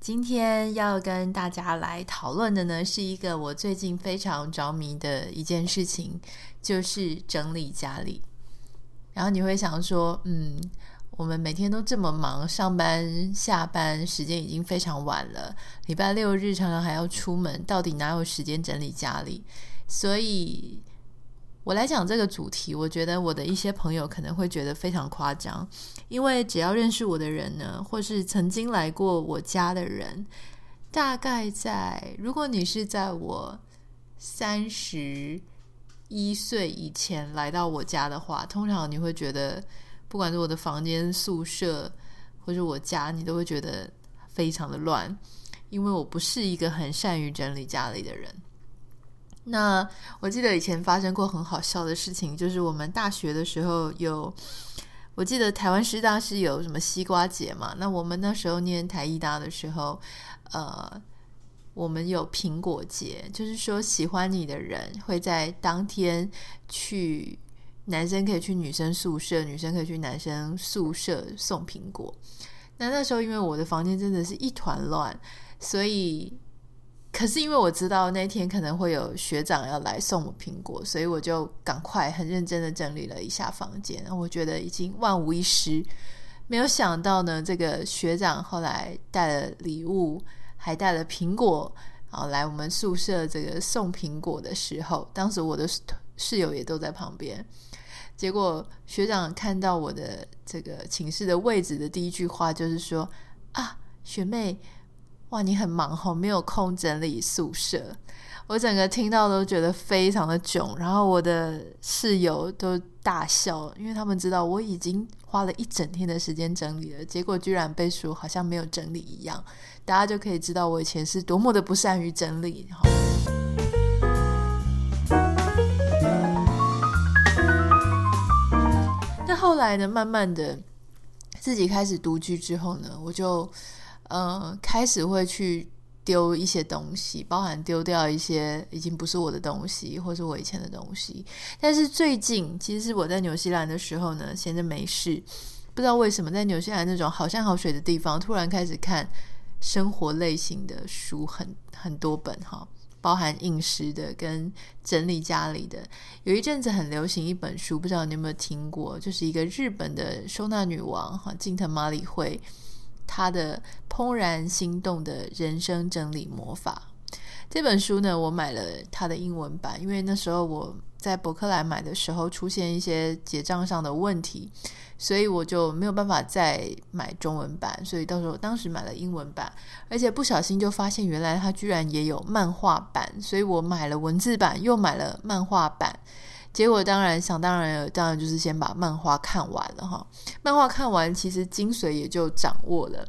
今天要跟大家来讨论的呢，是一个我最近非常着迷的一件事情，就是整理家里。然后你会想说，嗯，我们每天都这么忙，上班、下班时间已经非常晚了，礼拜六日常常还要出门，到底哪有时间整理家里？所以。我来讲这个主题，我觉得我的一些朋友可能会觉得非常夸张，因为只要认识我的人呢，或是曾经来过我家的人，大概在如果你是在我三十一岁以前来到我家的话，通常你会觉得，不管是我的房间、宿舍，或是我家，你都会觉得非常的乱，因为我不是一个很善于整理家里的人。那我记得以前发生过很好笑的事情，就是我们大学的时候有，我记得台湾师大是有什么西瓜节嘛？那我们那时候念台艺大的时候，呃，我们有苹果节，就是说喜欢你的人会在当天去，男生可以去女生宿舍，女生可以去男生宿舍送苹果。那那时候因为我的房间真的是一团乱，所以。可是因为我知道那天可能会有学长要来送我苹果，所以我就赶快很认真的整理了一下房间。我觉得已经万无一失。没有想到呢，这个学长后来带了礼物，还带了苹果，然后来我们宿舍这个送苹果的时候，当时我的室友也都在旁边。结果学长看到我的这个寝室的位置的第一句话就是说：“啊，学妹。”哇，你很忙吼，没有空整理宿舍。我整个听到都觉得非常的囧，然后我的室友都大笑，因为他们知道我已经花了一整天的时间整理了，结果居然被说好像没有整理一样。大家就可以知道我以前是多么的不善于整理。那后来呢，慢慢的自己开始独居之后呢，我就。呃，开始会去丢一些东西，包含丢掉一些已经不是我的东西，或是我以前的东西。但是最近，其实是我在纽西兰的时候呢，闲着没事，不知道为什么在纽西兰那种好山好水的地方，突然开始看生活类型的书很，很多本哈，包含饮食的跟整理家里的。有一阵子很流行一本书，不知道你有没有听过，就是一个日本的收纳女王哈，近藤麻里惠。他的怦然心动的人生整理魔法这本书呢，我买了他的英文版，因为那时候我在博客来买的时候出现一些结账上的问题，所以我就没有办法再买中文版，所以到时候当时买了英文版，而且不小心就发现原来他居然也有漫画版，所以我买了文字版，又买了漫画版。结果当然想当然当然就是先把漫画看完了哈。漫画看完，其实精髓也就掌握了。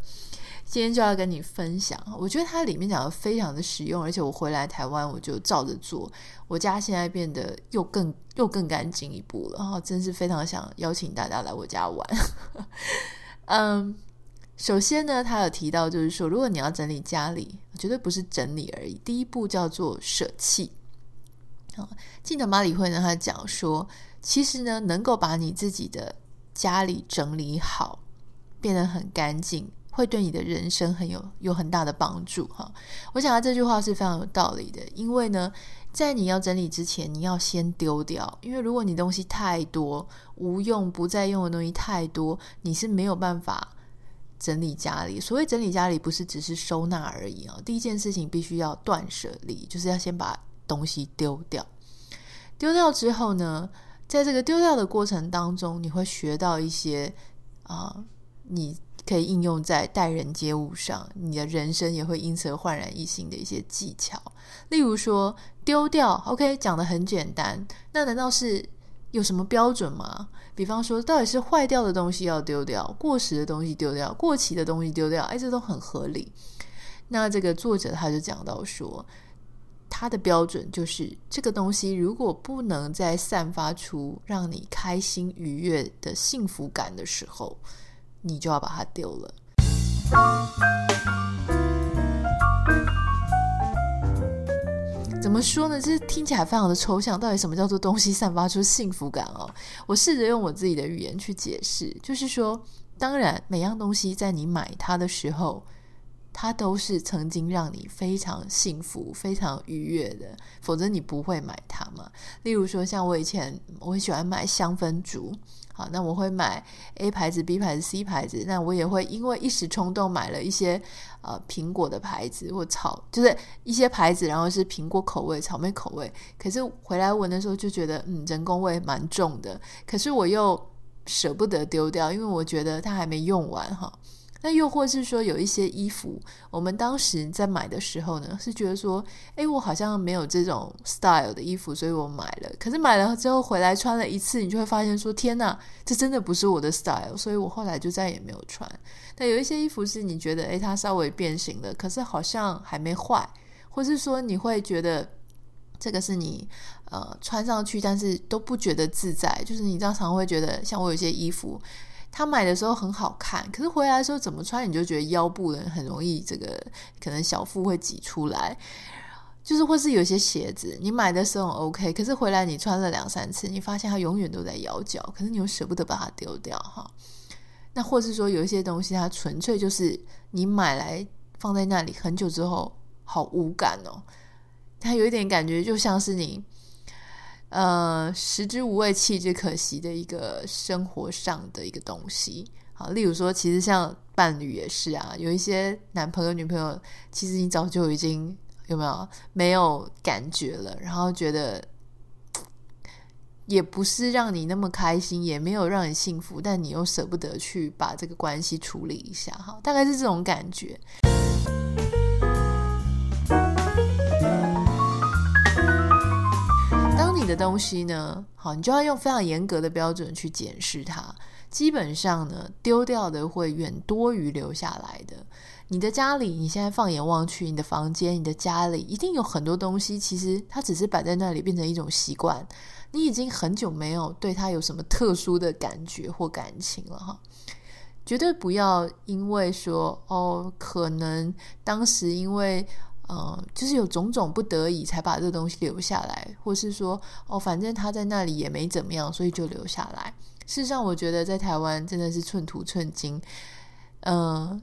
今天就要跟你分享，我觉得它里面讲的非常的实用，而且我回来台湾我就照着做，我家现在变得又更又更干净一步了哈。真是非常想邀请大家来我家玩。嗯，首先呢，他有提到就是说，如果你要整理家里，绝对不是整理而已，第一步叫做舍弃。啊，近藤麻里会呢，他讲说，其实呢，能够把你自己的家里整理好，变得很干净，会对你的人生很有有很大的帮助。哈，我想他这句话是非常有道理的，因为呢，在你要整理之前，你要先丢掉，因为如果你东西太多，无用不再用的东西太多，你是没有办法整理家里。所谓整理家里，不是只是收纳而已啊，第一件事情必须要断舍离，就是要先把。东西丢掉，丢掉之后呢，在这个丢掉的过程当中，你会学到一些啊、你可以应用在待人接物上，你的人生也会因此而焕然一新的一些技巧。例如说，丢掉，OK，讲得很简单，那难道是有什么标准吗？比方说，到底是坏掉的东西要丢掉，过时的东西丢掉，过期的东西丢掉，哎，这都很合理。那这个作者他就讲到说，他的标准就是这个东西如果不能再散发出让你开心愉悦的幸福感的时候，你就要把它丢了。怎么说呢？这听起来非常的抽象。到底什么叫做东西散发出幸福感哦？我试着用我自己的语言去解释，就是说，当然每样东西在你买它的时候，它都是曾经让你非常幸福、非常愉悦的，否则你不会买它嘛。例如说，像我以前我很喜欢买香氛烛。好，那我会买 A 牌子、B 牌子、C 牌子。那我也会因为一时冲动买了一些呃苹果的牌子或草，就是一些牌子，然后是苹果口味、草莓口味。可是回来闻的时候就觉得，嗯，人工味蛮重的。可是我又舍不得丢掉，因为我觉得它还没用完哈。那又或是说，有一些衣服，我们当时在买的时候呢，是觉得说，诶，我好像没有这种 style 的衣服，所以我买了。可是买了之后回来穿了一次，你就会发现说，天哪，这真的不是我的 style，所以我后来就再也没有穿。但有一些衣服是你觉得，诶，它稍微变形了，可是好像还没坏，或是说你会觉得这个是你呃穿上去，但是都不觉得自在，就是你常常会觉得，像我有些衣服。他买的时候很好看，可是回来的时候怎么穿你就觉得腰部的很容易这个可能小腹会挤出来，就是或是有些鞋子你买的时候 OK，可是回来你穿了两三次，你发现它永远都在咬脚，可是你又舍不得把它丢掉哈。那或是说有一些东西它纯粹就是你买来放在那里很久之后好无感哦，它有一点感觉就像是你。呃，食之无味，弃之可惜的一个生活上的一个东西。好，例如说，其实像伴侣也是啊，有一些男朋友、女朋友，其实你早就已经有没有没有感觉了，然后觉得也不是让你那么开心，也没有让你幸福，但你又舍不得去把这个关系处理一下，哈，大概是这种感觉。的东西呢，好，你就要用非常严格的标准去检视它。基本上呢，丢掉的会远多于留下来的。你的家里，你现在放眼望去，你的房间、你的家里，一定有很多东西，其实它只是摆在那里，变成一种习惯。你已经很久没有对它有什么特殊的感觉或感情了哈。绝对不要因为说哦，可能当时因为。嗯，就是有种种不得已才把这东西留下来，或是说哦，反正他在那里也没怎么样，所以就留下来。事实上，我觉得在台湾真的是寸土寸金。嗯，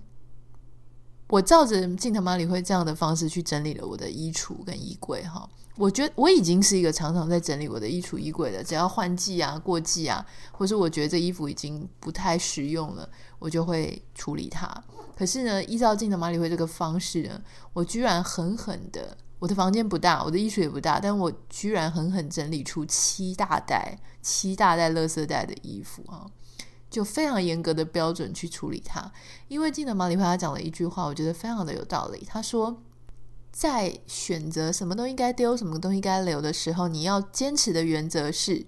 我照着镜头马里会这样的方式去整理了我的衣橱跟衣柜哈。我觉得我已经是一个常常在整理我的衣橱衣柜了。只要换季啊、过季啊，或是我觉得这衣服已经不太实用了，我就会处理它。可是呢，依照近藤麻里惠这个方式呢，我居然狠狠的，我的房间不大，我的衣橱也不大，但我居然狠狠整理出七大袋、七大袋垃圾袋的衣服啊，就非常严格的标准去处理它。因为近藤麻里惠他讲了一句话，我觉得非常的有道理。他说，在选择什么东西该丢、什么东西该留的时候，你要坚持的原则是，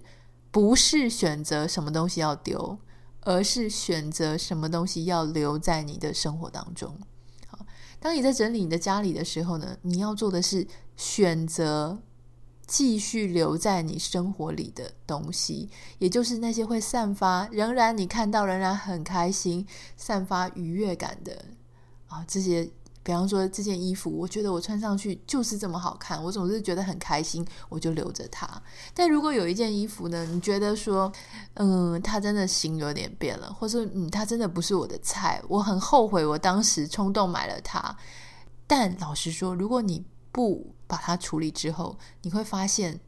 不是选择什么东西要丢。而是选择什么东西要留在你的生活当中。好，当你在整理你的家里的时候呢，你要做的是选择继续留在你生活里的东西，也就是那些会散发仍然你看到仍然很开心、散发愉悦感的啊这些。比方说这件衣服，我觉得我穿上去就是这么好看，我总是觉得很开心，我就留着它。但如果有一件衣服呢，你觉得说，嗯，它真的型有点变了，或是嗯，它真的不是我的菜，我很后悔我当时冲动买了它。但老实说，如果你不把它处理之后，你会发现，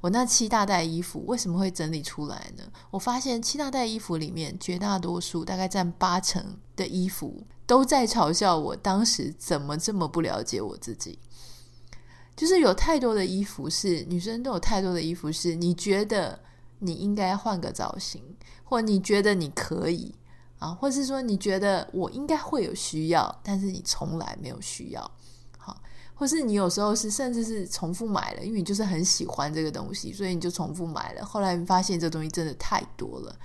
我那七大袋衣服为什么会整理出来呢？我发现七大袋衣服里面，绝大多数大概占八成的衣服。都在嘲笑我当时怎么这么不了解我自己，就是有太多的衣服是女生都有太多的衣服是你觉得你应该换个造型，或你觉得你可以啊，或是说你觉得我应该会有需要，但是你从来没有需要，或是你有时候是甚至是重复买了，因为你就是很喜欢这个东西，所以你就重复买了，后来发现这东西真的太多了。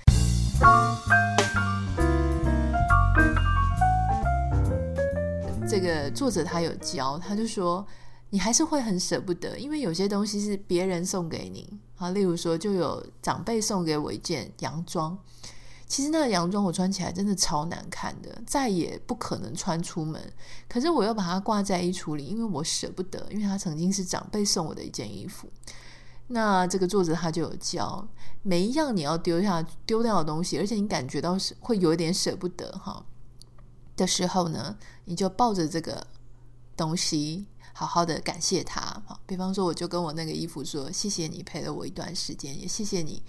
这个作者他有教，他就说你还是会很舍不得，因为有些东西是别人送给你啊，例如说就有长辈送给我一件洋装。其实那个洋装我穿起来真的超难看的，再也不可能穿出门。可是我又把它挂在衣橱里，因为我舍不得，因为它曾经是长辈送我的一件衣服。那这个作者他就有教，每一样你要丢下丢掉的东西，而且你感觉到是会有一点舍不得哈的时候呢，你就抱着这个东西，好好的感谢他。比方说，我就跟我那个衣服说：“谢谢你陪了我一段时间，也谢谢你。”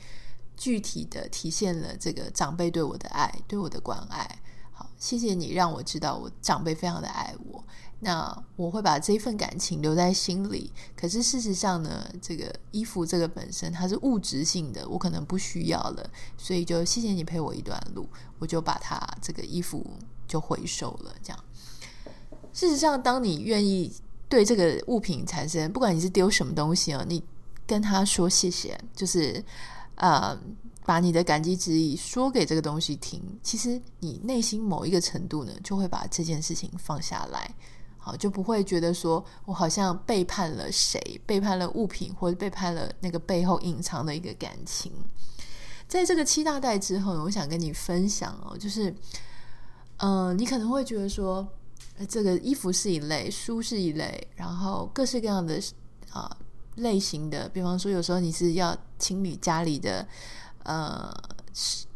具体的体现了这个长辈对我的爱，对我的关爱。好，谢谢你让我知道我长辈非常的爱我。那我会把这份感情留在心里。可是事实上呢，这个衣服这个本身它是物质性的，我可能不需要了，所以就谢谢你陪我一段路，我就把它这个衣服就回收了。这样，事实上，当你愿意对这个物品产生，不管你是丢什么东西啊，你跟他说谢谢，就是。呃，把你的感激之意说给这个东西听，其实你内心某一个程度呢，就会把这件事情放下来，好，就不会觉得说我好像背叛了谁，背叛了物品，或者背叛了那个背后隐藏的一个感情。在这个七大袋之后呢，我想跟你分享哦，就是，嗯、呃，你可能会觉得说，这个衣服是一类，书是一类，然后各式各样的啊。类型的，比方说，有时候你是要清理家里的呃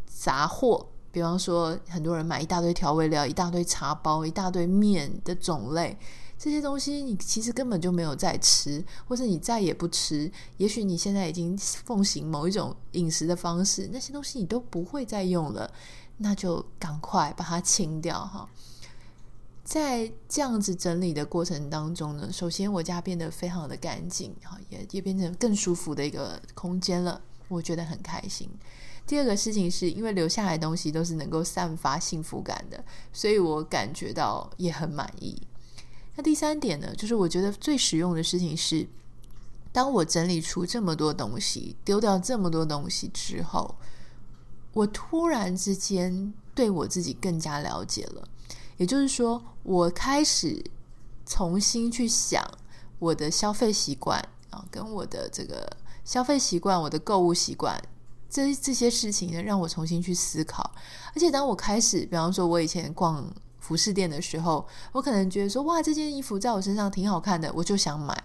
杂货，比方说，很多人买一大堆调味料、一大堆茶包、一大堆面的种类，这些东西你其实根本就没有在吃，或者你再也不吃。也许你现在已经奉行某一种饮食的方式，那些东西你都不会再用了，那就赶快把它清掉哈。在这样子整理的过程当中呢，首先我家变得非常的干净，哈也也变成更舒服的一个空间了，我觉得很开心。第二个事情是因为留下来东西都是能够散发幸福感的，所以我感觉到也很满意。那第三点呢，就是我觉得最实用的事情是，当我整理出这么多东西，丢掉这么多东西之后，我突然之间对我自己更加了解了。也就是说，我开始重新去想我的消费习惯啊，跟我的这个消费习惯、我的购物习惯，这这些事情呢，让我重新去思考。而且，当我开始，比方说，我以前逛服饰店的时候，我可能觉得说，哇，这件衣服在我身上挺好看的，我就想买。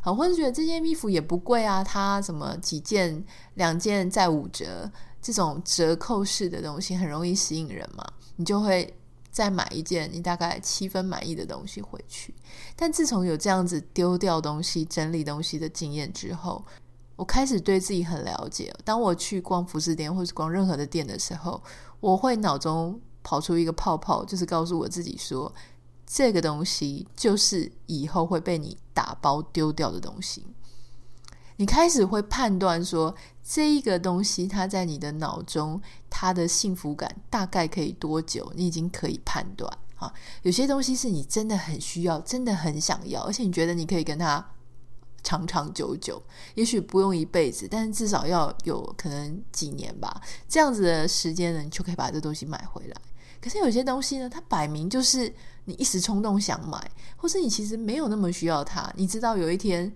好，或者觉得这件衣服也不贵啊，它什么几件、两件再五折，这种折扣式的东西很容易吸引人嘛，你就会。再买一件你大概七分满意的东西回去，但自从有这样子丢掉东西、整理东西的经验之后，我开始对自己很了解。当我去逛服饰店或是逛任何的店的时候，我会脑中跑出一个泡泡，就是告诉我自己说，这个东西就是以后会被你打包丢掉的东西。你开始会判断说，这一个东西它在你的脑中，它的幸福感大概可以多久？你已经可以判断啊。有些东西是你真的很需要，真的很想要，而且你觉得你可以跟它长长久久，也许不用一辈子，但是至少要有可能几年吧。这样子的时间呢，你就可以把这东西买回来。可是有些东西呢，它摆明就是你一时冲动想买，或是你其实没有那么需要它。你知道有一天。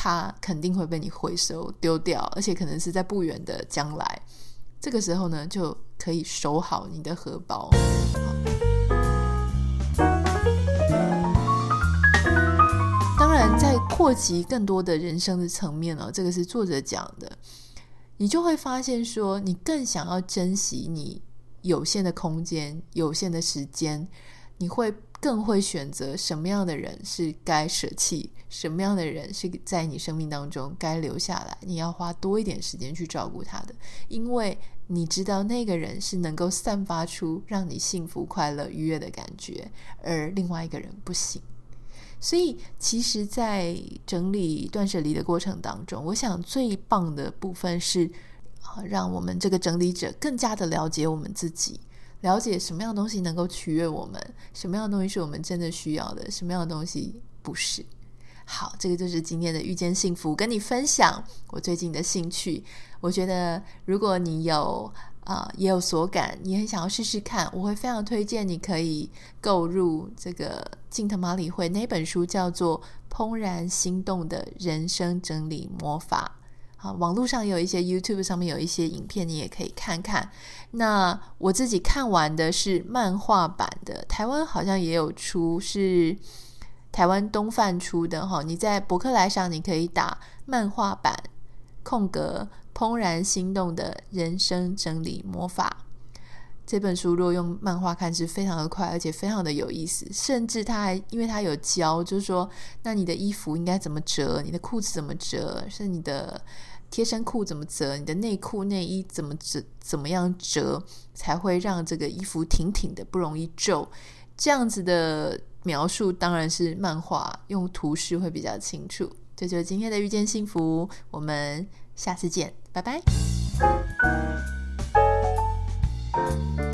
它肯定会被你回收丢掉，而且可能是在不远的将来。这个时候呢，就可以守好你的荷包。当然，在扩及更多的人生的层面哦，这个是作者讲的，你就会发现说，你更想要珍惜你有限的空间、有限的时间，你会。更会选择什么样的人是该舍弃，什么样的人是在你生命当中该留下来，你要花多一点时间去照顾他的，因为你知道那个人是能够散发出让你幸福、快乐、愉悦的感觉，而另外一个人不行。所以，其实，在整理断舍离的过程当中，我想最棒的部分是，啊让我们这个整理者更加的了解我们自己。了解什么样的东西能够取悦我们，什么样的东西是我们真的需要的，什么样的东西不是。好，这个就是今天的遇见幸福，跟你分享我最近的兴趣。我觉得，如果你有啊、也有所感，你很想要试试看，我会非常推荐你可以购入这个近藤麻理惠那本书，叫做《怦然心动的人生整理魔法》。好，网络上也有一些 YouTube 上面有一些影片，你也可以看看。那我自己看完的是漫画版的，台湾好像也有出，是台湾东贩出的哈。你在博客来上你可以打漫画版空格。怦然心动的人生整理魔法这本书，如果用漫画看是非常的快，而且非常的有意思。甚至他还因为他有教，就是说，那你的衣服应该怎么折，你的裤子怎么折，是你的贴身裤怎么折，你的内裤内衣怎么折，怎么样折才会让这个衣服挺挺的，不容易皱。这样子的描述当然是漫画，用图示会比较清楚。这就是今天的遇见幸福，我们下次见。拜拜。you